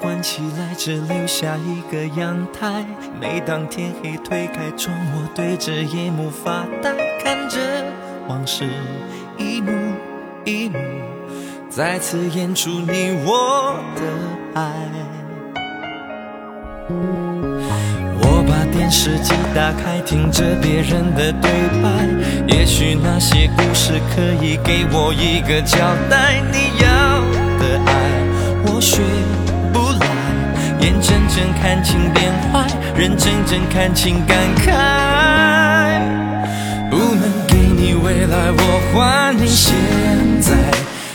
关起来只留下一个阳台。每当天黑推开窗，我对着夜幕发呆，看着往事一幕一幕，再次演出你我的爱。我把电视机打开，听着别人的对白，也许那些故事可以给我一个交代。你情变坏，人真正看清感慨。不能给你未来，我还你现在，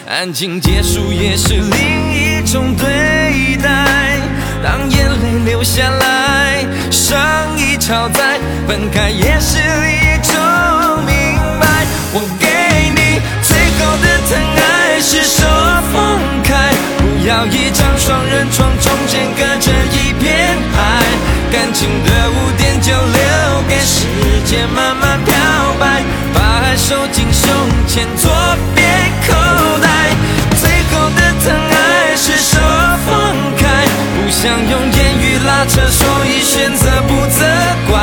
安静结束也是另一种对待。当眼泪流下来，伤已超载，分开也是一种明白。我给你最后的疼爱是手放开，不要一张双人床，中间隔收进胸前左边口袋。最后的疼爱是手放开，不想用言语拉扯，所以选择不责怪。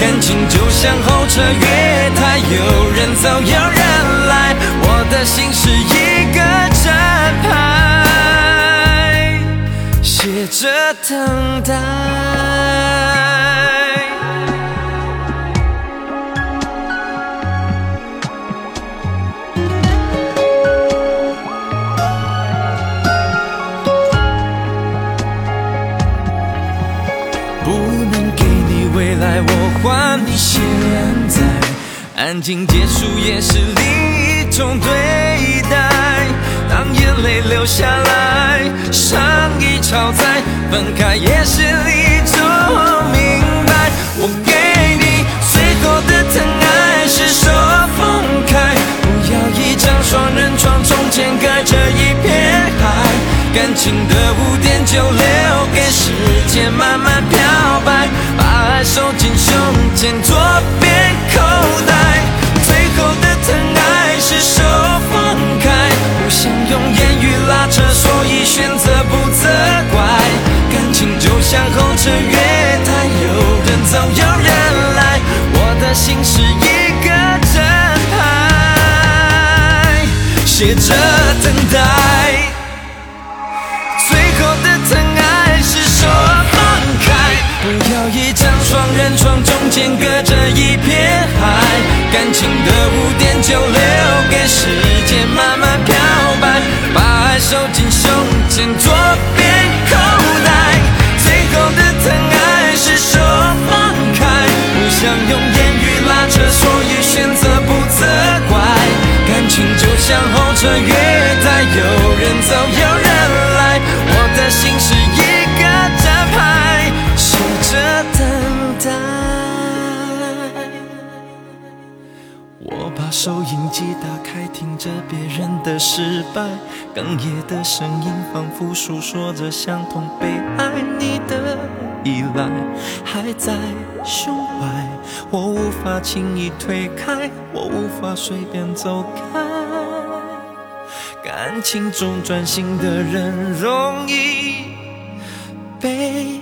感情就像候车月台，有人走有人来，我的心是一个站牌，写着等来，我还你现在。安静结束也是另一种对待。当眼泪流下来，伤已超载，分开也是一种明白。我给你最后的疼爱是手放开，不要一张双人床，中间隔着一片海。感情的污点就留给时间慢慢漂白，爱收进胸前左边口袋。最后的疼爱是手放开，不想用言语拉扯，所以选择不责怪。感情就像候车月台，有人走有人来，我的心是一个站牌，写着等待。人床，中间隔着一片海。感情的污点就留给时间慢慢漂白，把爱收进胸前左边口袋。最后的疼爱是手放开，不想用言语拉扯，所以选择不责怪。感情就像候车月把收音机打开，听着别人的失败，哽咽的声音仿佛诉说着相同悲哀。你的依赖还在胸怀，我无法轻易推开，我无法随便走开。感情中专心的人容易被。